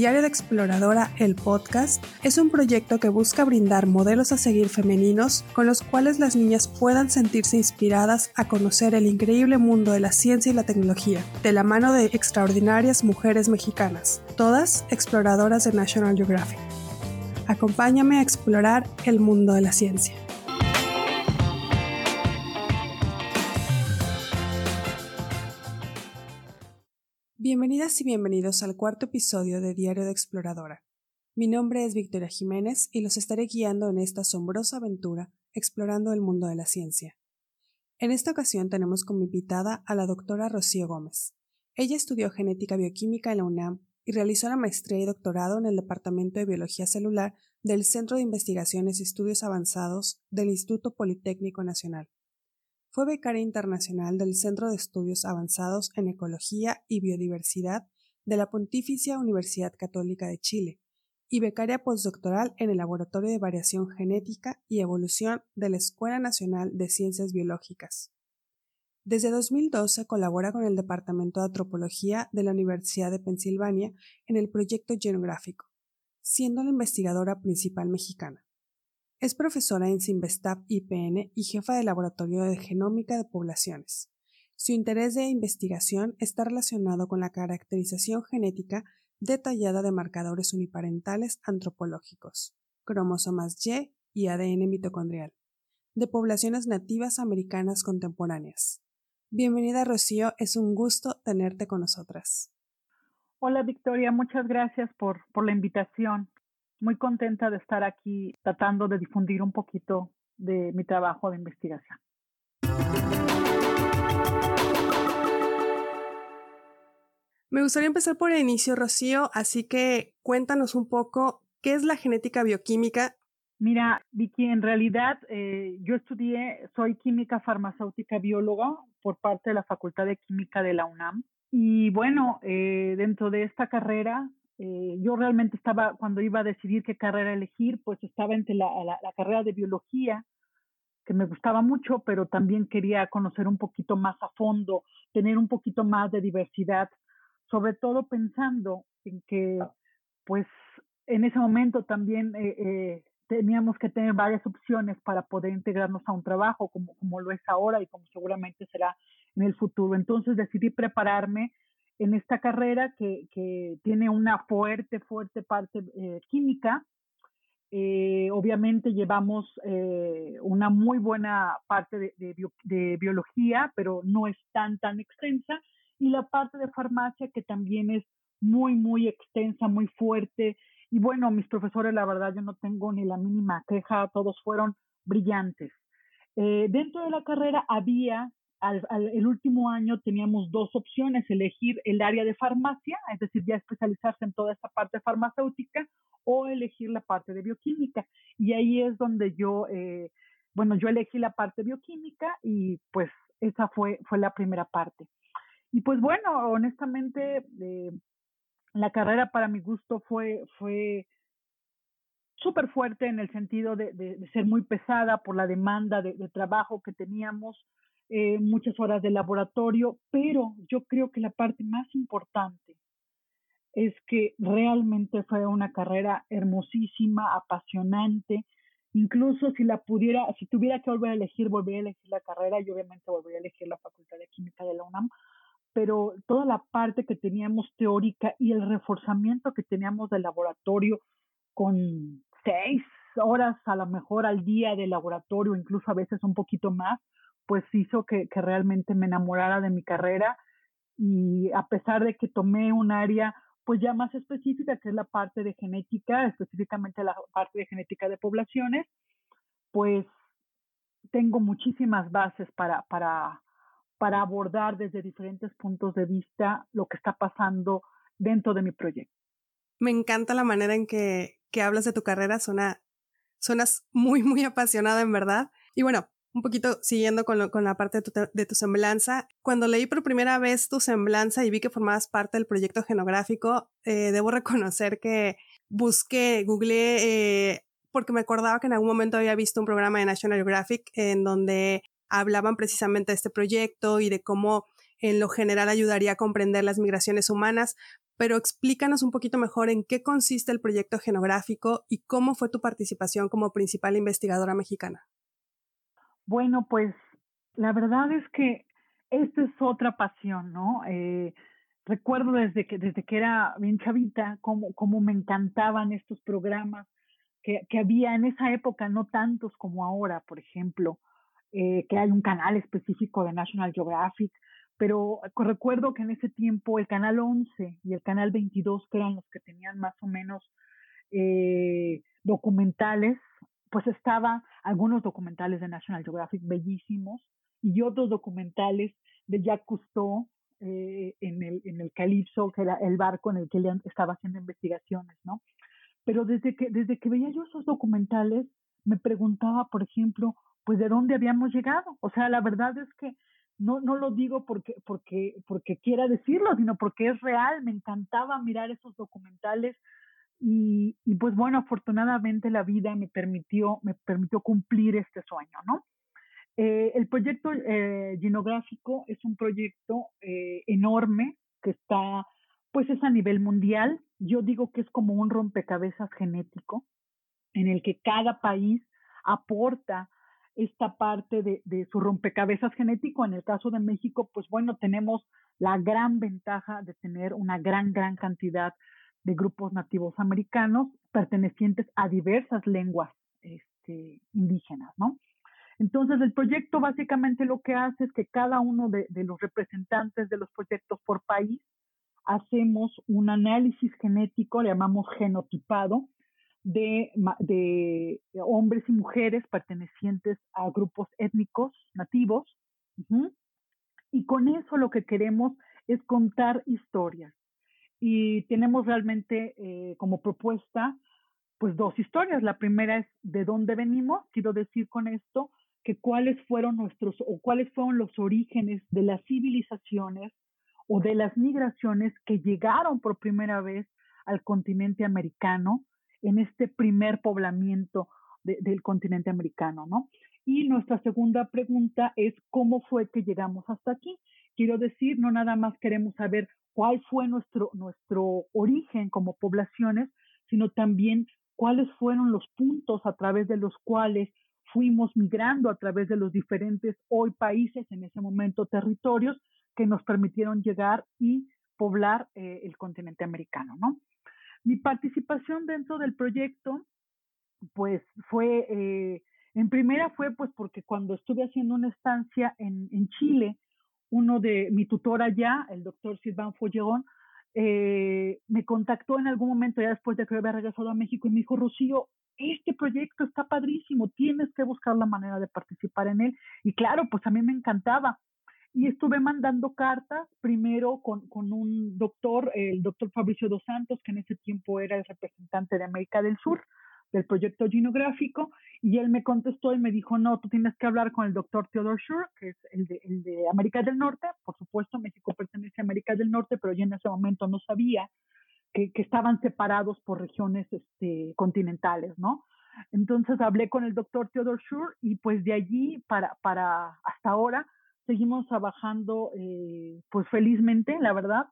Diario de Exploradora, el podcast, es un proyecto que busca brindar modelos a seguir femeninos con los cuales las niñas puedan sentirse inspiradas a conocer el increíble mundo de la ciencia y la tecnología, de la mano de extraordinarias mujeres mexicanas, todas exploradoras de National Geographic. Acompáñame a explorar el mundo de la ciencia. Bienvenidas y bienvenidos al cuarto episodio de Diario de Exploradora. Mi nombre es Victoria Jiménez y los estaré guiando en esta asombrosa aventura explorando el mundo de la ciencia. En esta ocasión tenemos como invitada a la doctora Rocío Gómez. Ella estudió genética bioquímica en la UNAM y realizó la maestría y doctorado en el Departamento de Biología Celular del Centro de Investigaciones y Estudios Avanzados del Instituto Politécnico Nacional. Fue becaria internacional del Centro de Estudios Avanzados en Ecología y Biodiversidad de la Pontificia Universidad Católica de Chile y becaria postdoctoral en el Laboratorio de Variación Genética y Evolución de la Escuela Nacional de Ciencias Biológicas. Desde 2012 colabora con el Departamento de Antropología de la Universidad de Pensilvania en el proyecto genográfico, siendo la investigadora principal mexicana. Es profesora en Simvestab IPN y jefa de laboratorio de genómica de poblaciones. Su interés de investigación está relacionado con la caracterización genética detallada de marcadores uniparentales antropológicos, cromosomas Y y ADN mitocondrial, de poblaciones nativas americanas contemporáneas. Bienvenida Rocío, es un gusto tenerte con nosotras. Hola Victoria, muchas gracias por, por la invitación muy contenta de estar aquí tratando de difundir un poquito de mi trabajo de investigación. Me gustaría empezar por el inicio, Rocío, así que cuéntanos un poco qué es la genética bioquímica. Mira, Vicky, en realidad eh, yo estudié, soy química farmacéutica bióloga por parte de la Facultad de Química de la UNAM. Y bueno, eh, dentro de esta carrera eh, yo realmente estaba, cuando iba a decidir qué carrera elegir, pues estaba entre la, la, carrera de biología, que me gustaba mucho, pero también quería conocer un poquito más a fondo, tener un poquito más de diversidad, sobre todo pensando en que, pues, en ese momento también eh, eh, teníamos que tener varias opciones para poder integrarnos a un trabajo, como, como lo es ahora y como seguramente será en el futuro. Entonces decidí prepararme en esta carrera que, que tiene una fuerte, fuerte parte eh, química. Eh, obviamente llevamos eh, una muy buena parte de, de, biología, pero no es tan, tan extensa. Y la parte de farmacia que también es muy, muy extensa, muy fuerte. Y bueno, mis profesores, la verdad, yo no tengo ni la mínima queja, todos fueron brillantes. dentro de la carrera había al, el último año teníamos dos opciones, elegir el área de farmacia, es decir, ya especializarse en toda esta parte farmacéutica, o elegir la parte de bioquímica. Y ahí es donde yo, eh, bueno, yo elegí la parte bioquímica y pues esa fue, fue la primera parte. Y pues bueno, honestamente, eh, la carrera para mi gusto fue, fue súper fuerte en el sentido de, de, ser muy pesada por la demanda de, de trabajo que teníamos, eh, muchas horas de laboratorio, pero yo creo que la parte más importante es que realmente fue una carrera hermosísima, apasionante. Incluso si la pudiera, si tuviera que volver a elegir, volvería a elegir la carrera y obviamente volvería a elegir la Facultad de Química de la UNAM, pero toda la parte que teníamos teórica y el reforzamiento que teníamos del laboratorio con seis horas a lo mejor al día de laboratorio, incluso a veces un poquito más, pues hizo que, realmente me enamorara de mi carrera y a pesar de que tomé un área pues ya más específica, que es la parte de genética, específicamente la parte de genética de poblaciones, pues tengo muchísimas bases para, para, para abordar desde diferentes puntos de vista lo que está pasando dentro de mi proyecto. Me encanta la manera en que, que hablas de tu carrera, suena, suenas muy, muy apasionada en verdad. Y bueno, un poquito siguiendo con, con la parte de tu, semblanza, cuando leí por primera vez tu semblanza y vi que formabas parte del proyecto genográfico, eh, debo reconocer que busqué, googleé, eh, porque me acordaba que en algún momento había visto un programa de National Geographic en donde hablaban precisamente de este proyecto y de cómo en lo general ayudaría a comprender las migraciones humanas, pero explícanos un poquito mejor en qué consiste el proyecto genográfico y cómo fue tu participación como principal investigadora mexicana. Bueno, pues la verdad es que esta es otra pasión, ¿no? Eh, recuerdo desde que, desde que era bien chavita cómo, cómo me encantaban estos programas que, que, había en esa época, no tantos como ahora, por ejemplo, eh, que hay un canal específico de National Geographic, pero recuerdo que en ese tiempo el canal 11 y el canal 22, que eran los que tenían más o menos eh, documentales, pues estaban algunos documentales de National Geographic bellísimos y otros documentales de Jacques Cousteau eh, en, el, en el Calypso, que era el barco en el que él estaba haciendo investigaciones, ¿no? Pero desde que, desde que veía yo esos documentales, me preguntaba, por ejemplo, pues de dónde habíamos llegado. O sea, la verdad es que no, no lo digo porque, porque, porque quiera decirlo, sino porque es real. Me encantaba mirar esos documentales y, pues bueno, afortunadamente la vida me permitió, me permitió cumplir este sueño, ¿no? Eh, el proyecto eh, genográfico es un proyecto eh, enorme que está, pues es a nivel mundial. Yo digo que es como un rompecabezas genético en el que cada país aporta esta parte de, de, su rompecabezas genético. En el caso de México, pues bueno, tenemos la gran ventaja de tener una gran, gran cantidad de grupos nativos americanos pertenecientes a diversas lenguas este, indígenas, ¿no? Entonces, el proyecto básicamente lo que hace es que cada uno de, los representantes de los proyectos por país hacemos un análisis genético, le llamamos genotipado, de, de hombres y mujeres pertenecientes a grupos étnicos nativos. Y con eso lo que queremos es contar historias. Y tenemos realmente eh, como propuesta, pues dos historias. La primera es de dónde venimos, quiero decir con esto, que cuáles fueron nuestros o cuáles fueron los orígenes de las civilizaciones o de las migraciones que llegaron por primera vez al continente americano en este primer poblamiento del continente americano, ¿no? Y nuestra segunda pregunta es cómo fue que llegamos hasta aquí. Quiero decir, no nada más queremos saber cuál fue nuestro, nuestro origen como poblaciones, sino también cuáles fueron los puntos a través de los cuales fuimos migrando a través de los diferentes hoy países, en ese momento territorios, que nos permitieron llegar y poblar eh, el continente americano, ¿no? Mi participación dentro del proyecto, pues fue, eh, en primera fue pues porque cuando estuve haciendo una estancia en, en Chile, uno de mi tutor allá, el doctor Silván Follegón, eh, me contactó en algún momento, ya después de que había regresado a México, y me dijo, Rocío, este proyecto está padrísimo, tienes que buscar la manera de participar en él. Y claro, pues a mí me encantaba. Y estuve mandando cartas, primero con, con un doctor, el doctor Fabricio Dos Santos, que en ese tiempo era el representante de América del Sur del proyecto genográfico, y él me contestó y me dijo, no, tú tienes que hablar con el doctor Theodore Schur, que es el de, el de América del Norte, por supuesto, México pertenece a América del Norte, pero yo en ese momento no sabía que, estaban separados por regiones este, continentales, ¿no? Entonces hablé con el doctor Theodore Schur y pues de allí para, para hasta ahora seguimos trabajando eh, pues felizmente, la verdad,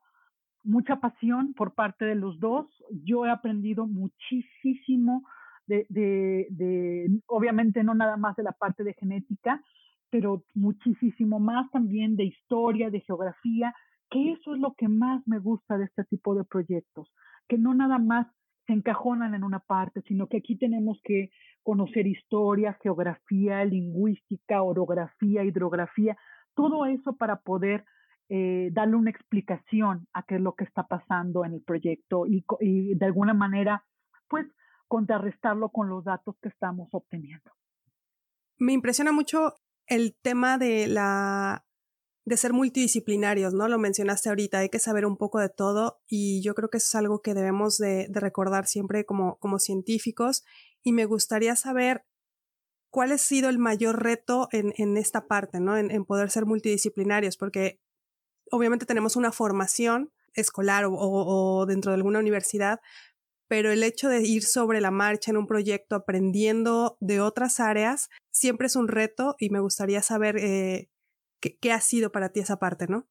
mucha pasión por parte de los dos. Yo he aprendido muchísimo de, de, de, obviamente no nada más de la parte de genética, pero muchísimo más también de historia, de geografía, que eso es lo que más me gusta de este tipo de proyectos, que no nada más se encajonan en una parte, sino que aquí tenemos que conocer historia, geografía, lingüística, orografía, hidrografía, todo eso para poder eh, darle una explicación a qué es lo que está pasando en el proyecto y, y de alguna manera, pues, contrarrestarlo con los datos que estamos obteniendo. Me impresiona mucho el tema de la de ser multidisciplinarios, ¿no? Lo mencionaste ahorita, hay que saber un poco de todo y yo creo que es algo que debemos de, recordar siempre como, como científicos y me gustaría saber cuál ha sido el mayor reto en, en esta parte, ¿no? En, poder ser multidisciplinarios, porque obviamente tenemos una formación escolar o, dentro de alguna universidad, pero el hecho de ir sobre la marcha en un proyecto aprendiendo de otras áreas siempre es un reto y me gustaría saber eh, ¿Qué, ha sido para ti esa parte, no?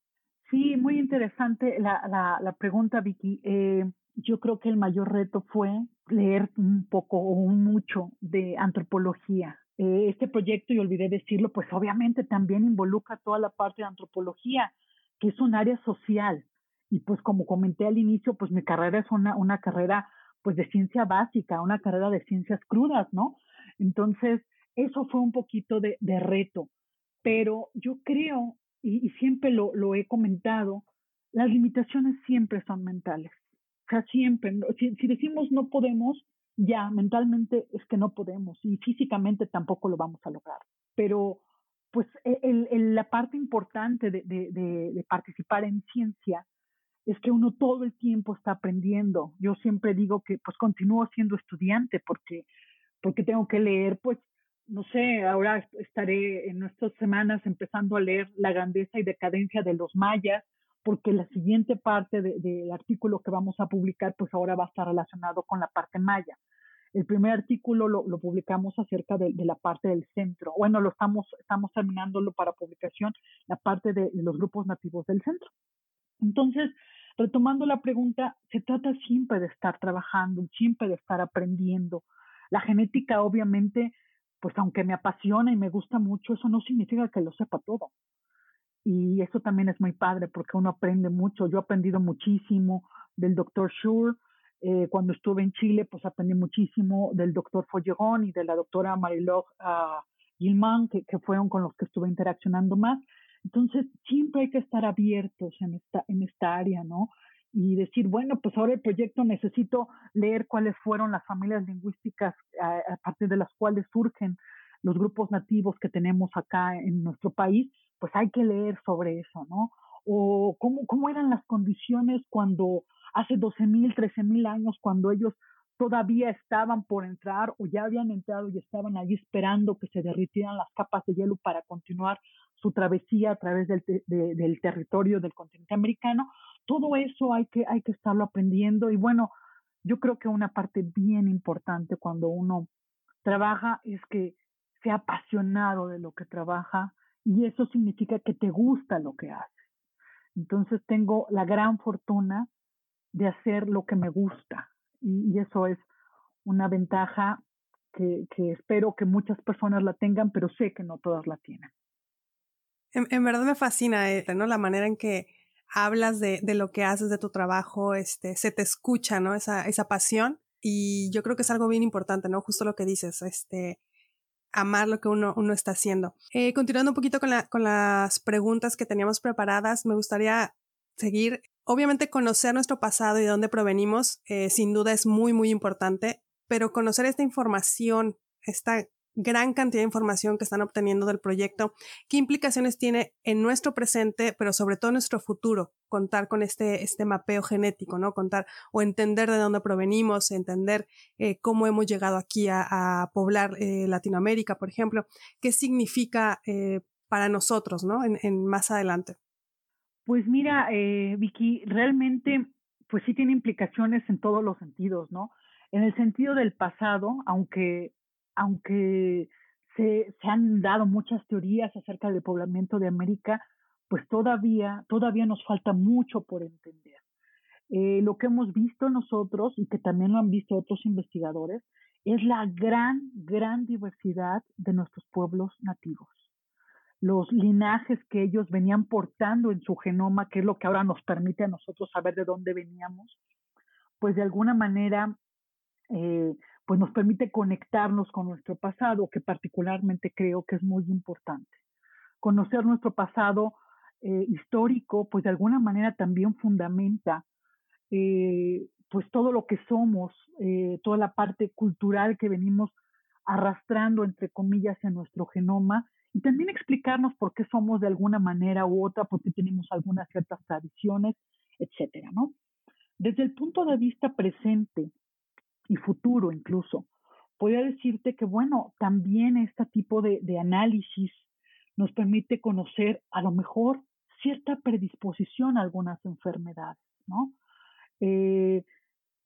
Sí, muy interesante la, la, la pregunta, Vicky. Eh, yo creo que el mayor reto fue leer un poco o un mucho de antropología. Eh, este proyecto, y olvidé decirlo, pues obviamente también involucra toda la parte de antropología, que es un área social. Y pues como comenté al inicio, pues mi carrera es una, una carrera pues de ciencia básica, una carrera de ciencias crudas, ¿no? Entonces, eso fue un poquito de, de reto. Pero yo creo, y, siempre lo, lo he comentado, las limitaciones siempre son mentales. O sea, siempre, si, decimos no podemos, ya mentalmente es que no podemos y físicamente tampoco lo vamos a lograr. Pero pues e, la parte importante de, de, de, de, participar en ciencia es que uno todo el tiempo está aprendiendo. Yo siempre digo que pues continúo siendo estudiante porque, porque tengo que leer, pues, no sé, ahora estaré en nuestras semanas empezando a leer La grandeza y decadencia de los mayas, porque la siguiente parte del de, artículo que vamos a publicar, pues ahora va a estar relacionado con la parte maya. El primer artículo lo, lo publicamos acerca de, de, la parte del centro. Bueno, lo estamos, estamos terminándolo para publicación, la parte de, de los grupos nativos del centro. Entonces, retomando la pregunta, se trata siempre de estar trabajando, siempre de estar aprendiendo. La genética, obviamente, pues aunque me apasiona y me gusta mucho, eso no significa que lo sepa todo. Y eso también es muy padre porque uno aprende mucho. Yo he aprendido muchísimo del doctor Schur. Eh, cuando estuve en Chile, pues aprendí muchísimo del doctor Follegón y de la doctora Mariló uh, Gilman, que, que fueron con los que estuve interaccionando más. Entonces, siempre hay que estar abiertos en esta, en esta área, ¿no? Y decir, bueno, pues ahora el proyecto necesito leer cuáles fueron las familias lingüísticas a, a partir de las cuales surgen los grupos nativos que tenemos acá en nuestro país, pues hay que leer sobre eso, ¿no? O cómo, cómo eran las condiciones cuando hace 12 mil, 13 mil años, cuando ellos todavía estaban por entrar o ya habían entrado y estaban allí esperando que se derritieran las capas de hielo para continuar su travesía a través del, de, del territorio del continente americano. Todo eso hay que, hay que estarlo aprendiendo y bueno, yo creo que una parte bien importante cuando uno trabaja es que sea apasionado de lo que trabaja y eso significa que te gusta lo que haces. Entonces tengo la gran fortuna de hacer lo que me gusta y, eso es una ventaja que, que, espero que muchas personas la tengan, pero sé que no todas la tienen. En, en verdad me fascina, eh, ¿no? La manera en que hablas de, de, lo que haces, de tu trabajo, este, se te escucha, ¿no? Esa, esa pasión. Y yo creo que es algo bien importante, ¿no? Justo lo que dices, este, amar lo que uno, uno está haciendo. Eh, continuando un poquito con, la, con las preguntas que teníamos preparadas, me gustaría seguir. Obviamente conocer nuestro pasado y de dónde provenimos, eh, sin duda es muy, muy importante, pero conocer esta información, esta gran cantidad de información que están obteniendo del proyecto, qué implicaciones tiene en nuestro presente, pero sobre todo en nuestro futuro, contar con este, este mapeo genético, ¿no? Contar o entender de dónde provenimos, entender eh, cómo hemos llegado aquí a, poblar eh, Latinoamérica, por ejemplo, qué significa para nosotros, ¿no? En, más adelante. Pues mira, eh, Vicky, realmente, pues sí tiene implicaciones en todos los sentidos, ¿no? En el sentido del pasado, aunque aunque se, se han dado muchas teorías acerca del poblamiento de América, pues todavía, todavía nos falta mucho por entender. Eh, lo que hemos visto nosotros y que también lo han visto otros investigadores es la gran, gran diversidad de nuestros pueblos nativos. Los linajes que ellos venían portando en su genoma, que es lo que ahora nos permite a nosotros saber de dónde veníamos, pues de alguna manera eh, pues nos permite conectarnos con nuestro pasado, que particularmente creo que es muy importante. Conocer nuestro pasado eh, histórico, pues de alguna manera también fundamenta eh, pues todo lo que somos, toda la parte cultural que venimos arrastrando, entre comillas, en nuestro genoma, y también explicarnos por qué somos de alguna manera u otra, por qué tenemos algunas ciertas tradiciones, etcétera, ¿no? Desde el punto de vista presente, y futuro incluso. Podría decirte que, bueno, también este tipo de, análisis nos permite conocer a lo mejor cierta predisposición a algunas enfermedades, ¿no? Eh,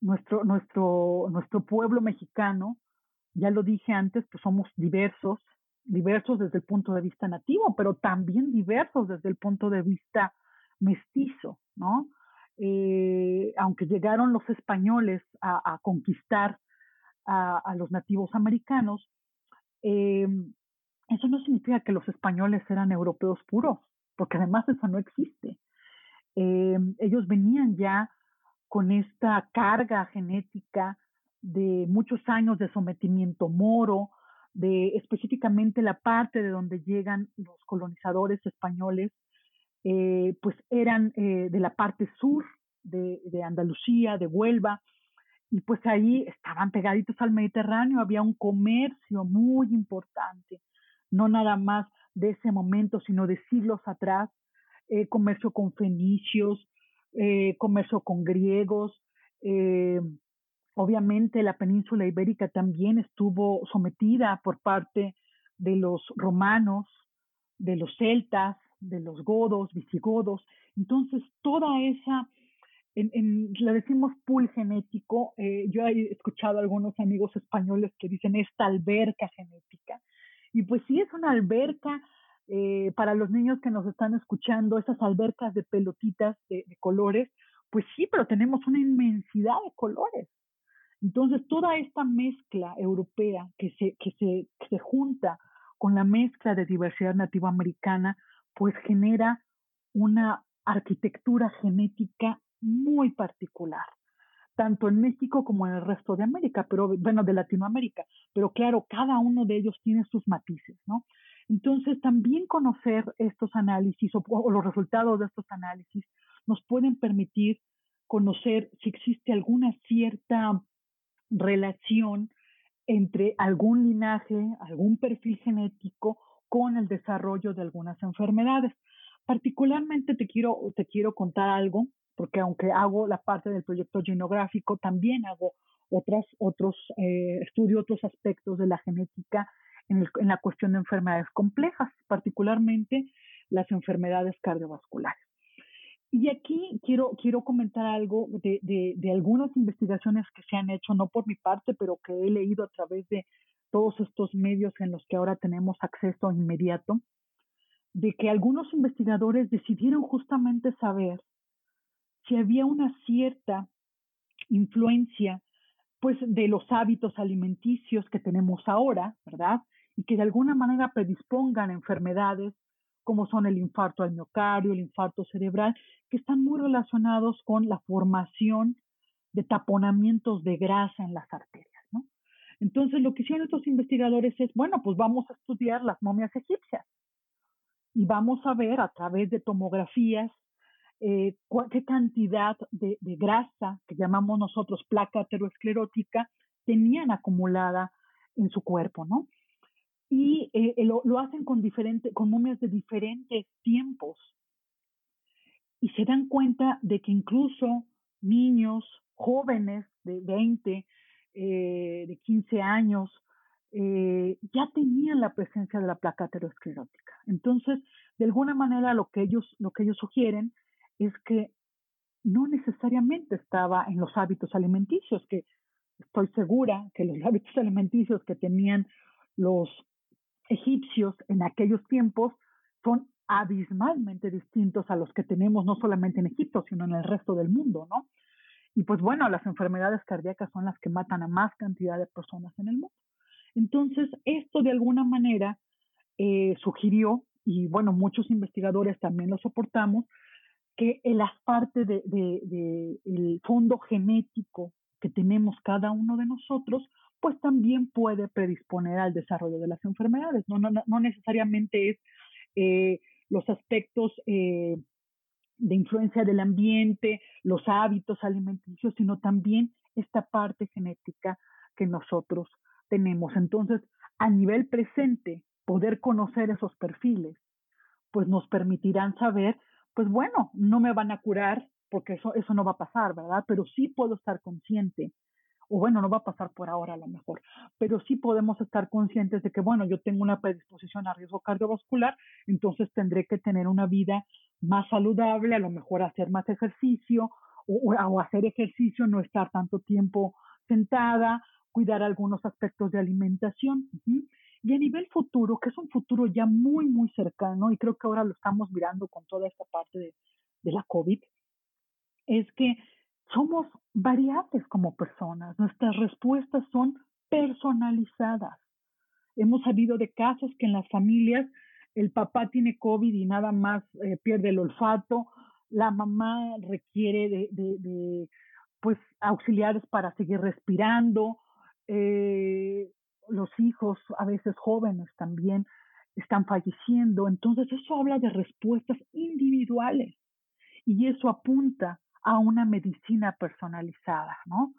nuestro, nuestro, nuestro pueblo mexicano, ya lo dije antes, pues somos diversos, diversos desde el punto de vista nativo, pero también diversos desde el punto de vista mestizo, ¿no? Eh, aunque llegaron los españoles a, conquistar a, los nativos americanos, eh, eso no significa que los españoles eran europeos puros, porque además eso no existe. Eh, ellos venían ya con esta carga genética de muchos años de sometimiento moro, de específicamente la parte de donde llegan los colonizadores españoles, eh, pues eran eh, de la parte sur de, de, Andalucía, de Huelva, y pues ahí estaban pegaditos al Mediterráneo, había un comercio muy importante, no nada más de ese momento, sino de siglos atrás, eh, comercio con fenicios, comercio con griegos, Obviamente la península ibérica también estuvo sometida por parte de los romanos, de los celtas, de los godos, visigodos. Entonces, toda esa, en, en, decimos pool genético, eh, yo he escuchado a algunos amigos españoles que dicen esta alberca genética. Y pues sí, es una alberca eh, para los niños que nos están escuchando, esas albercas de pelotitas de colores, pues sí, pero tenemos una inmensidad de colores. Entonces, toda esta mezcla europea que se, que se, se junta con la mezcla de diversidad nativa americana, pues genera una arquitectura genética muy particular, tanto en México como en el resto de América, pero bueno, de Latinoamérica, pero claro, cada uno de ellos tiene sus matices, ¿no? Entonces, también conocer estos análisis o, o los resultados de estos análisis nos pueden permitir conocer si existe alguna cierta relación entre algún linaje, algún perfil genético con el desarrollo de algunas enfermedades. Particularmente te quiero, te quiero contar algo, porque aunque hago la parte del proyecto genográfico, también hago otras, otros, eh, estudio otros aspectos de la genética en, en la cuestión de enfermedades complejas, particularmente las enfermedades cardiovasculares. Y aquí quiero, quiero comentar algo de, de, algunas investigaciones que se han hecho, no por mi parte, pero que he leído a través de todos estos medios en los que ahora tenemos acceso inmediato, de que algunos investigadores decidieron justamente saber si había una cierta influencia pues de los hábitos alimenticios que tenemos ahora, ¿verdad? Y que de alguna manera predispongan enfermedades como son el infarto al miocardio, el infarto cerebral, que están muy relacionados con la formación de taponamientos de grasa en las arterias. ¿no? Entonces, lo que hicieron estos investigadores es, bueno, pues vamos a estudiar las momias egipcias y vamos a ver a través de tomografías eh, qué cantidad de, de, grasa, que llamamos nosotros placa aterosclerótica, tenían acumulada en su cuerpo, ¿no? Y eh, eh, lo, lo, hacen con, diferente, con momias de diferentes tiempos. Y se dan cuenta de que incluso niños, jóvenes de 20, eh, de 15 años, eh, ya tenían la presencia de la placa aterosclerótica. Entonces, de alguna manera lo que ellos, lo que ellos sugieren es que no necesariamente estaba en los hábitos alimenticios, que estoy segura que los hábitos alimenticios que tenían los egipcios en aquellos tiempos son abismalmente distintos a los que tenemos no solamente en Egipto, sino en el resto del mundo, ¿no? Y pues bueno, las enfermedades cardíacas son las que matan a más cantidad de personas en el mundo. Entonces, esto de alguna manera eh, sugirió, y bueno, muchos investigadores también lo soportamos, que en las partes del de, de, fondo genético que tenemos cada uno de nosotros pues también puede predisponer al desarrollo de las enfermedades. No, no, no necesariamente es eh, los aspectos eh, de influencia del ambiente, los hábitos alimenticios, sino también esta parte genética que nosotros tenemos. Entonces, a nivel presente, poder conocer esos perfiles, pues nos permitirán saber, pues bueno, no me van a curar porque eso, eso no va a pasar, ¿verdad? Pero sí puedo estar consciente o bueno, no va a pasar por ahora a lo mejor, pero sí podemos estar conscientes de que, bueno, yo tengo una predisposición a riesgo cardiovascular, entonces tendré que tener una vida más saludable, a lo mejor hacer más ejercicio o, hacer ejercicio, no estar tanto tiempo sentada, cuidar algunos aspectos de alimentación. Y a nivel futuro, que es un futuro ya muy, muy cercano, y creo que ahora lo estamos mirando con toda esta parte de la COVID, es que somos variables como personas, nuestras respuestas son personalizadas. Hemos sabido de casos que en las familias el papá tiene COVID y nada más eh, pierde el olfato, la mamá requiere de, pues auxiliares para seguir respirando, eh, los hijos, a veces jóvenes también, están falleciendo. Entonces eso habla de respuestas individuales y eso apunta a una medicina personalizada, ¿no?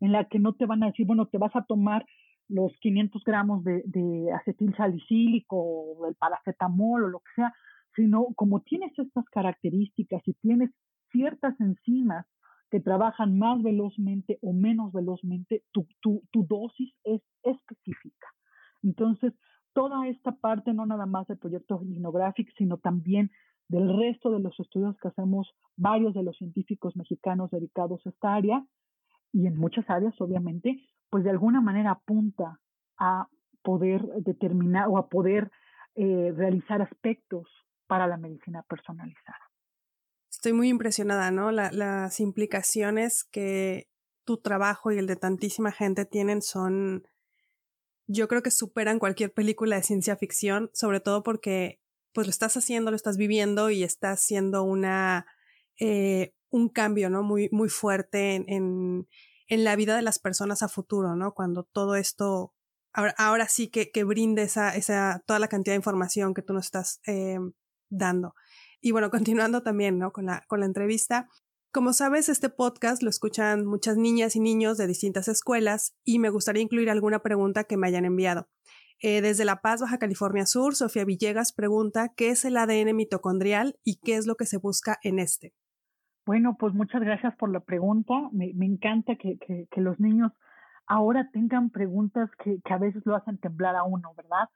En la que no te van a decir, bueno, te vas a tomar los 500 gramos de, acetil salicílico o el paracetamol o lo que sea, sino como tienes estas características y tienes ciertas enzimas que trabajan más velozmente o menos velozmente, tu, tu, tu dosis es específica. Entonces, toda esta parte, no nada más del proyecto Linographic, sino también del resto de los estudios que hacemos varios de los científicos mexicanos dedicados a esta área y en muchas áreas, obviamente, pues de alguna manera apunta a poder determinar o a poder eh, realizar aspectos para la medicina personalizada. Estoy muy impresionada, ¿no? las implicaciones que tu trabajo y el de tantísima gente tienen son, yo creo que superan cualquier película de ciencia ficción, sobre todo porque pues lo estás haciendo, lo estás viviendo y estás haciendo una, eh, un cambio, ¿no? Muy, muy fuerte en, en, la vida de las personas a futuro, ¿no? Cuando todo esto, ahora, ahora sí que, que brinde esa, esa, toda la cantidad de información que tú nos estás eh, dando. Y bueno, continuando también, ¿no? Con la, con la entrevista. Como sabes, este podcast lo escuchan muchas niñas y niños de distintas escuelas y me gustaría incluir alguna pregunta que me hayan enviado. Eh, desde La Paz, Baja California Sur, Sofía Villegas pregunta qué es el ADN mitocondrial y qué es lo que se busca en este. Bueno, pues muchas gracias por la pregunta. Me, encanta que, los niños ahora tengan preguntas que, a veces lo hacen temblar a uno, ¿verdad?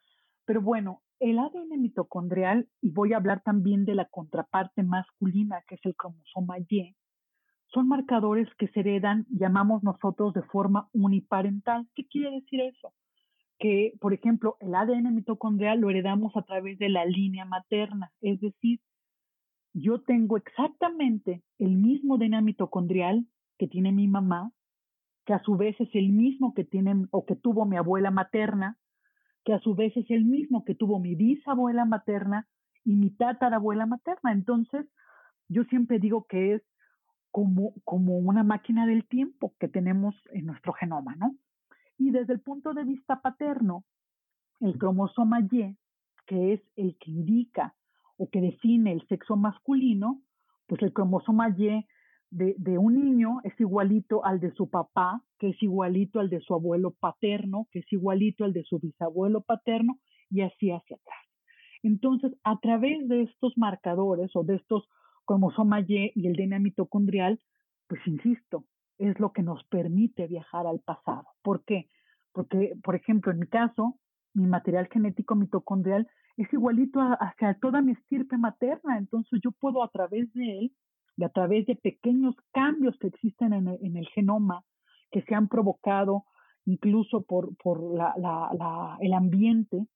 Pero bueno, el ADN mitocondrial, y voy a hablar también de la contraparte masculina, que es el cromosoma Y, son marcadores que se heredan, llamamos nosotros, de forma uniparental. ¿Qué quiere decir eso? Que, por ejemplo, el ADN mitocondrial lo heredamos a través de la línea materna, es decir, yo tengo exactamente el mismo DNA mitocondrial que tiene mi mamá, que a su vez es el mismo que tiene o que tuvo mi abuela materna, que a su vez es el mismo que tuvo mi bisabuela materna y mi tatarabuela materna. Entonces, yo siempre digo que es como, como una máquina del tiempo que tenemos en nuestro genoma, ¿no? Y desde el punto de vista paterno, el cromosoma Y, que es el que indica o que define el sexo masculino, pues el cromosoma Y de, de, un niño es igualito al de su papá, que es igualito al de su abuelo paterno, que es igualito al de su bisabuelo paterno, y así hacia atrás. Entonces, a través de estos marcadores o de estos cromosoma Y y el DNA mitocondrial, pues insisto, es lo que nos permite viajar al pasado. ¿Por qué? Porque, por ejemplo, en mi caso, mi material genético mitocondrial es igualito a, hacia toda mi estirpe materna, entonces yo puedo a través de él, y a través de pequeños cambios que existen en el, genoma, que se han provocado incluso por, por la, la, el ambiente,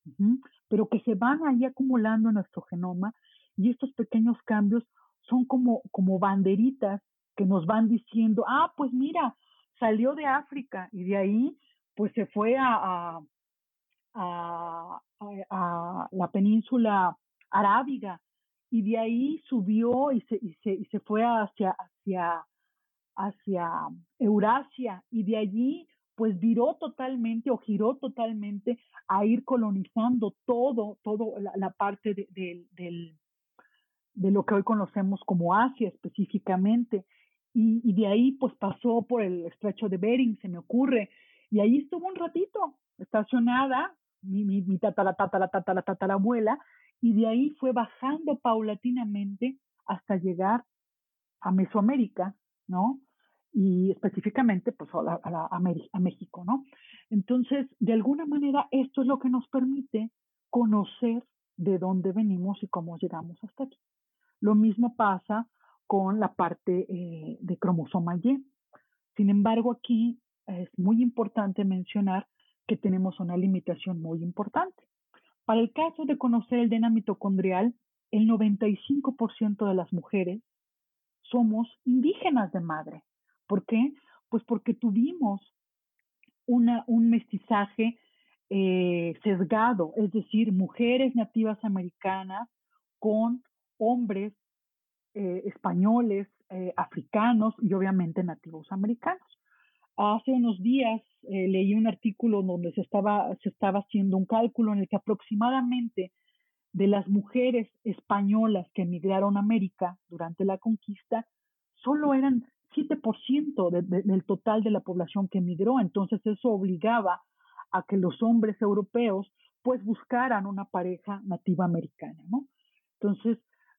pero que se van ahí acumulando en nuestro genoma, y estos pequeños cambios son como, como banderitas que nos van diciendo, ah, pues mira, salió de África y de ahí pues se fue a, a, a, la península arábiga y de ahí subió y se, y se, y se fue hacia, hacia, hacia Eurasia y de allí pues viró totalmente o giró totalmente a ir colonizando todo, todo la, parte de, de, de lo que hoy conocemos como Asia específicamente y, de ahí pues pasó por el estrecho de Bering, se me ocurre, y ahí estuvo un ratito estacionada mi, mi, mi tatara, tatara, tatara, tatarabuela, y de ahí fue bajando paulatinamente hasta llegar a Mesoamérica, ¿no? Y específicamente, pues, a, a, a, México, ¿no? Entonces, de alguna manera, esto es lo que nos permite conocer de dónde venimos y cómo llegamos hasta aquí. Lo mismo pasa con la parte eh, de cromosoma Y. Sin embargo, aquí es muy importante mencionar que tenemos una limitación muy importante. Para el caso de conocer el DNA mitocondrial, el 95% de las mujeres somos indígenas de madre. ¿Por qué? Pues porque tuvimos un mestizaje eh, sesgado, es decir, mujeres nativas americanas con hombres eh, españoles, eh, africanos y obviamente nativos americanos. Hace unos días leí un artículo donde se estaba, se estaba haciendo un cálculo en el que aproximadamente de las mujeres españolas que emigraron a América durante la conquista, solo eran 7% del total de la población que emigró. Entonces eso obligaba a que los hombres europeos pues buscaran una pareja nativa americana, ¿no? Entonces,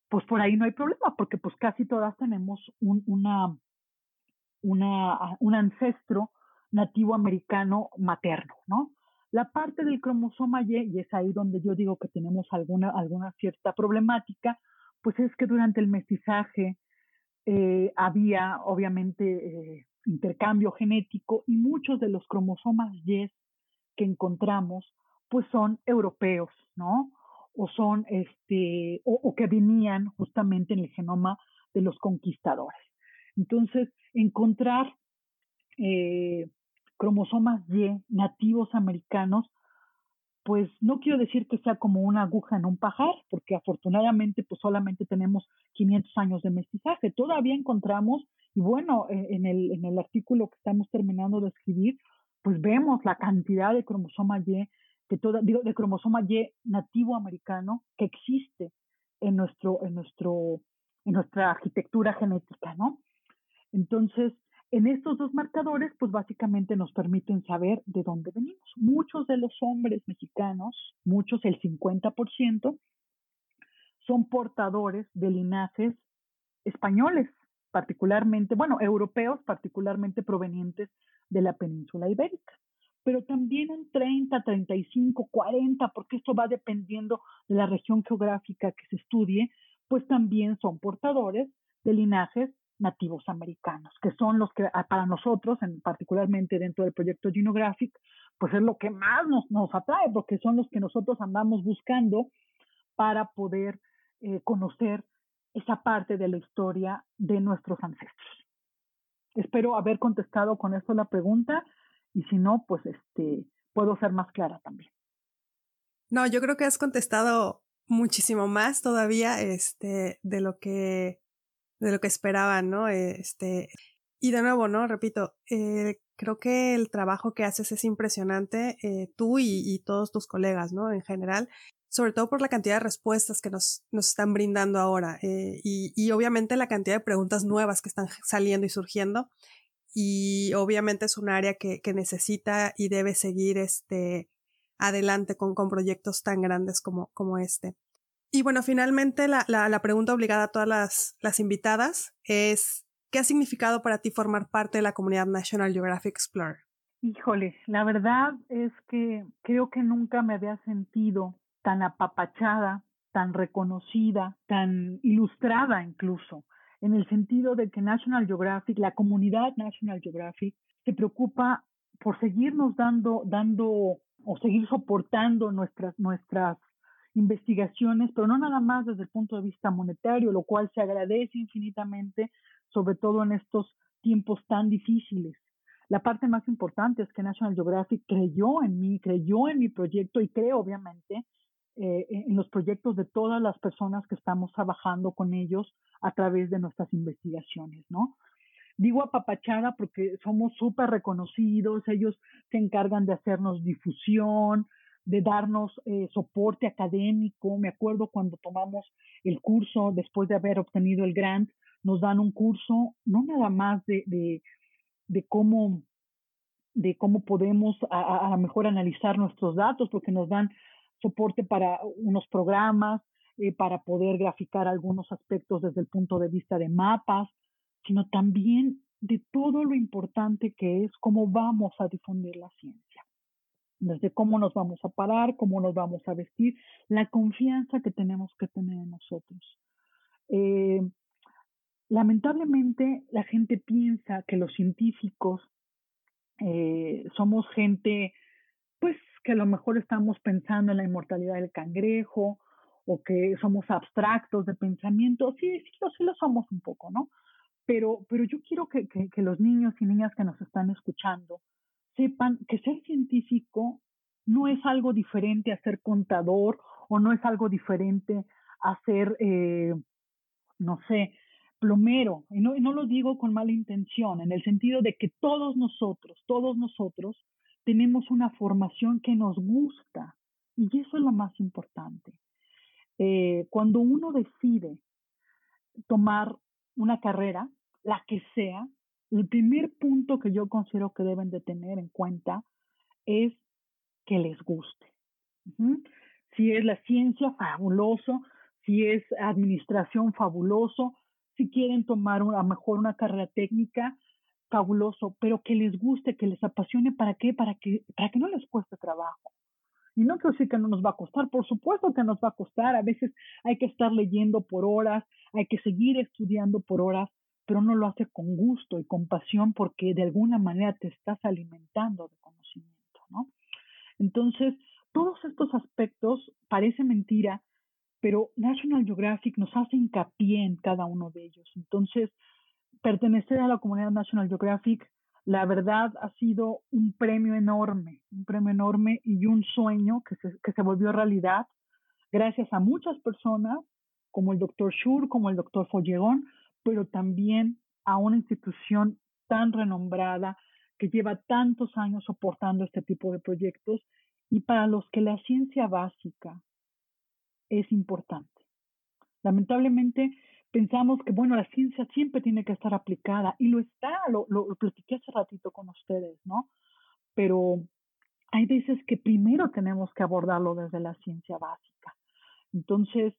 pues por ahí no hay problema, porque pues casi todas tenemos un, una, una, un ancestro nativo americano materno, ¿no? La parte del cromosoma Y, y es ahí donde yo digo que tenemos alguna, alguna cierta problemática, pues es que durante el mestizaje eh, había obviamente eh, intercambio genético y muchos de los cromosomas Y que encontramos pues son europeos, ¿no? O son este, o, que venían justamente en el genoma de los conquistadores. Entonces, encontrar eh, cromosomas Y nativos americanos, pues no quiero decir que sea como una aguja en un pajar, porque afortunadamente pues solamente tenemos 500 años de mestizaje. Todavía encontramos, y bueno, e, en el, en el artículo que estamos terminando de escribir, pues vemos la cantidad de cromosoma Y, digo, de cromosoma Y nativo americano que existe en nuestro, en nuestro, en nuestra arquitectura genética, ¿no? Entonces, en estos dos marcadores, pues básicamente nos permiten saber de dónde venimos. Muchos de los hombres mexicanos, muchos, el 50%, son portadores de linajes españoles, particularmente, bueno, europeos, particularmente provenientes de la península ibérica. Pero también un 30, 35, 40, porque esto va dependiendo de la región geográfica que se estudie, pues también son portadores de linajes nativos americanos, que son los que ah, para nosotros, en, particularmente dentro del proyecto Genographic, pues es lo que más nos, nos atrae, porque son los que nosotros andamos buscando para poder eh, conocer esa parte de la historia de nuestros ancestros. Espero haber contestado con esto la pregunta y si no, pues este, puedo ser más clara también. No, yo creo que has contestado muchísimo más todavía este, de lo que de lo que esperaban, ¿no? Este, y de nuevo, ¿no? Repito, eh, creo que el trabajo que haces es impresionante, eh, tú y, todos tus colegas, ¿no? En general, sobre todo por la cantidad de respuestas que nos, nos están brindando ahora eh, y, y, obviamente la cantidad de preguntas nuevas que están saliendo y surgiendo. Y obviamente es un área que, que necesita y debe seguir este, adelante con, con proyectos tan grandes como, como este. Y bueno, finalmente la, la, pregunta obligada a todas las, las, invitadas es, ¿qué ha significado para ti formar parte de la comunidad National Geographic Explorer? Híjole, la verdad es que creo que nunca me había sentido tan apapachada, tan reconocida, tan ilustrada incluso, en el sentido de que National Geographic, la comunidad National Geographic, se preocupa por seguirnos dando, dando o seguir soportando nuestras, nuestras investigaciones, pero no nada más desde el punto de vista monetario, lo cual se agradece infinitamente, sobre todo en estos tiempos tan difíciles. La parte más importante es que National Geographic creyó en mí, creyó en mi proyecto y cree obviamente eh, en los proyectos de todas las personas que estamos trabajando con ellos a través de nuestras investigaciones, ¿no? Digo apapachada porque somos súper reconocidos, ellos se encargan de hacernos difusión, de darnos eh, soporte académico. Me acuerdo cuando tomamos el curso, después de haber obtenido el grant, nos dan un curso, no nada más de, de, cómo de cómo podemos a, a, mejor analizar nuestros datos, porque nos dan soporte para unos programas, eh, para poder graficar algunos aspectos desde el punto de vista de mapas, sino también de todo lo importante que es cómo vamos a difundir la ciencia desde cómo nos vamos a parar, cómo nos vamos a vestir, la confianza que tenemos que tener en nosotros. Eh, lamentablemente la gente piensa que los científicos eh, somos gente, que a lo mejor estamos pensando en la inmortalidad del cangrejo o que somos abstractos de pensamiento. Sí, sí, sí lo somos un poco, ¿no? Pero, pero yo quiero que, que, los niños y niñas que nos están escuchando sepan que ser científico no es algo diferente a ser contador o no es algo diferente a ser, eh, no sé, plomero. Y no, y no lo digo con mala intención, en el sentido de que todos nosotros, todos nosotros tenemos una formación que nos gusta. Y eso es lo más importante. Eh, cuando uno decide tomar una carrera, la que sea, el primer punto que yo considero que deben de tener en cuenta es que les guste. Si es la ciencia, fabuloso. Si es administración, fabuloso. Si quieren tomar a lo mejor una carrera técnica, fabuloso, pero que les guste, que les apasione, ¿para qué? Para que, para que no les cueste trabajo. Y no quiero decir que no nos va a costar, por supuesto que nos va a costar, a veces hay que estar leyendo por horas, hay que seguir estudiando por horas, pero no lo hace con gusto y con pasión porque de alguna manera te estás alimentando de conocimiento, ¿no? Entonces, todos estos aspectos parece mentira, pero National Geographic nos hace hincapié en cada uno de ellos. Entonces, pertenecer a la comunidad National Geographic la verdad ha sido un premio enorme, un premio enorme y un sueño que se, que se volvió realidad gracias a muchas personas, como el doctor Schur, como el doctor Follegón, pero también a una institución tan renombrada que lleva tantos años soportando este tipo de proyectos y para los que la ciencia básica es importante. Lamentablemente, pensamos que, bueno, la ciencia siempre tiene que estar aplicada y lo está, lo, lo, platiqué hace ratito con ustedes, ¿no? Pero hay veces que primero tenemos que abordarlo desde la ciencia básica. Entonces,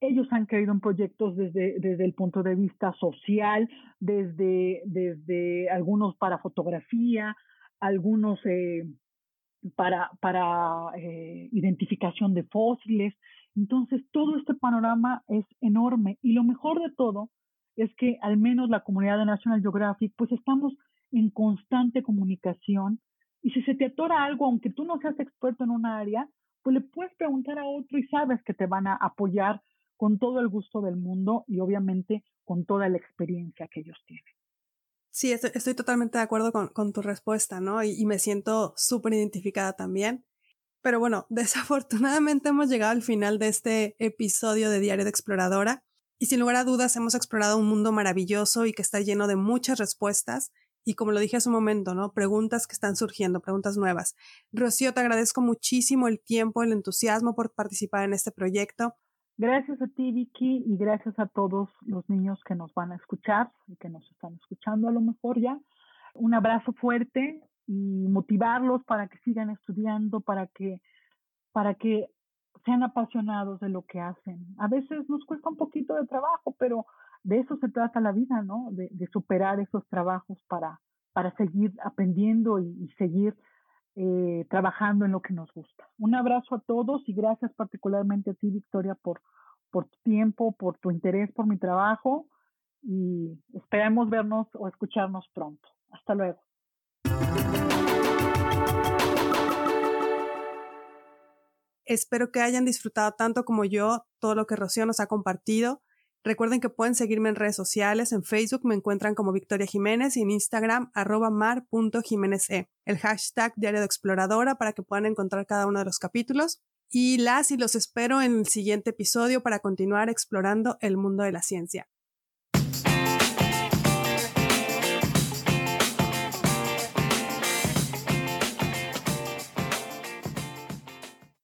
ellos han creído en proyectos desde, desde el punto de vista social, desde, desde algunos para fotografía, algunos eh, para, para eh, identificación de fósiles, entonces, todo este panorama es enorme y lo mejor de todo es que al menos la comunidad de National Geographic, pues estamos en constante comunicación y si se te atora algo, aunque tú no seas experto en un área, pues le puedes preguntar a otro y sabes que te van a apoyar con todo el gusto del mundo y obviamente con toda la experiencia que ellos tienen. Sí, estoy, totalmente de acuerdo con, tu respuesta, ¿no? y me siento súper identificada también. Pero bueno, desafortunadamente hemos llegado al final de este episodio de Diario de Exploradora y sin lugar a dudas hemos explorado un mundo maravilloso y que está lleno de muchas respuestas y como lo dije hace un momento, ¿no? Preguntas que están surgiendo, preguntas nuevas. Rocío, te agradezco muchísimo el tiempo, el entusiasmo por participar en este proyecto. Gracias a ti, Vicky, y gracias a todos los niños que nos van a escuchar y que nos están escuchando a lo mejor ya. Un abrazo fuerte, y motivarlos para que sigan estudiando, para que, para que sean apasionados de lo que hacen. A veces nos cuesta un poquito de trabajo, pero de eso se trata la vida, ¿no? De, superar esos trabajos para, para seguir aprendiendo y, seguir eh, trabajando en lo que nos gusta. Un abrazo a todos y gracias particularmente a ti, Victoria, por, por tu tiempo, por tu interés por mi trabajo y esperamos vernos o escucharnos pronto. Hasta luego. Espero que hayan disfrutado tanto como yo todo lo que Rocío nos ha compartido. Recuerden que pueden seguirme en redes sociales, en Facebook me encuentran como Victoria Jiménez y en Instagram arroba mar.jiménez.e, el hashtag Diario de Exploradora para que puedan encontrar cada uno de los capítulos. Y las y los espero en el siguiente episodio para continuar explorando el mundo de la ciencia.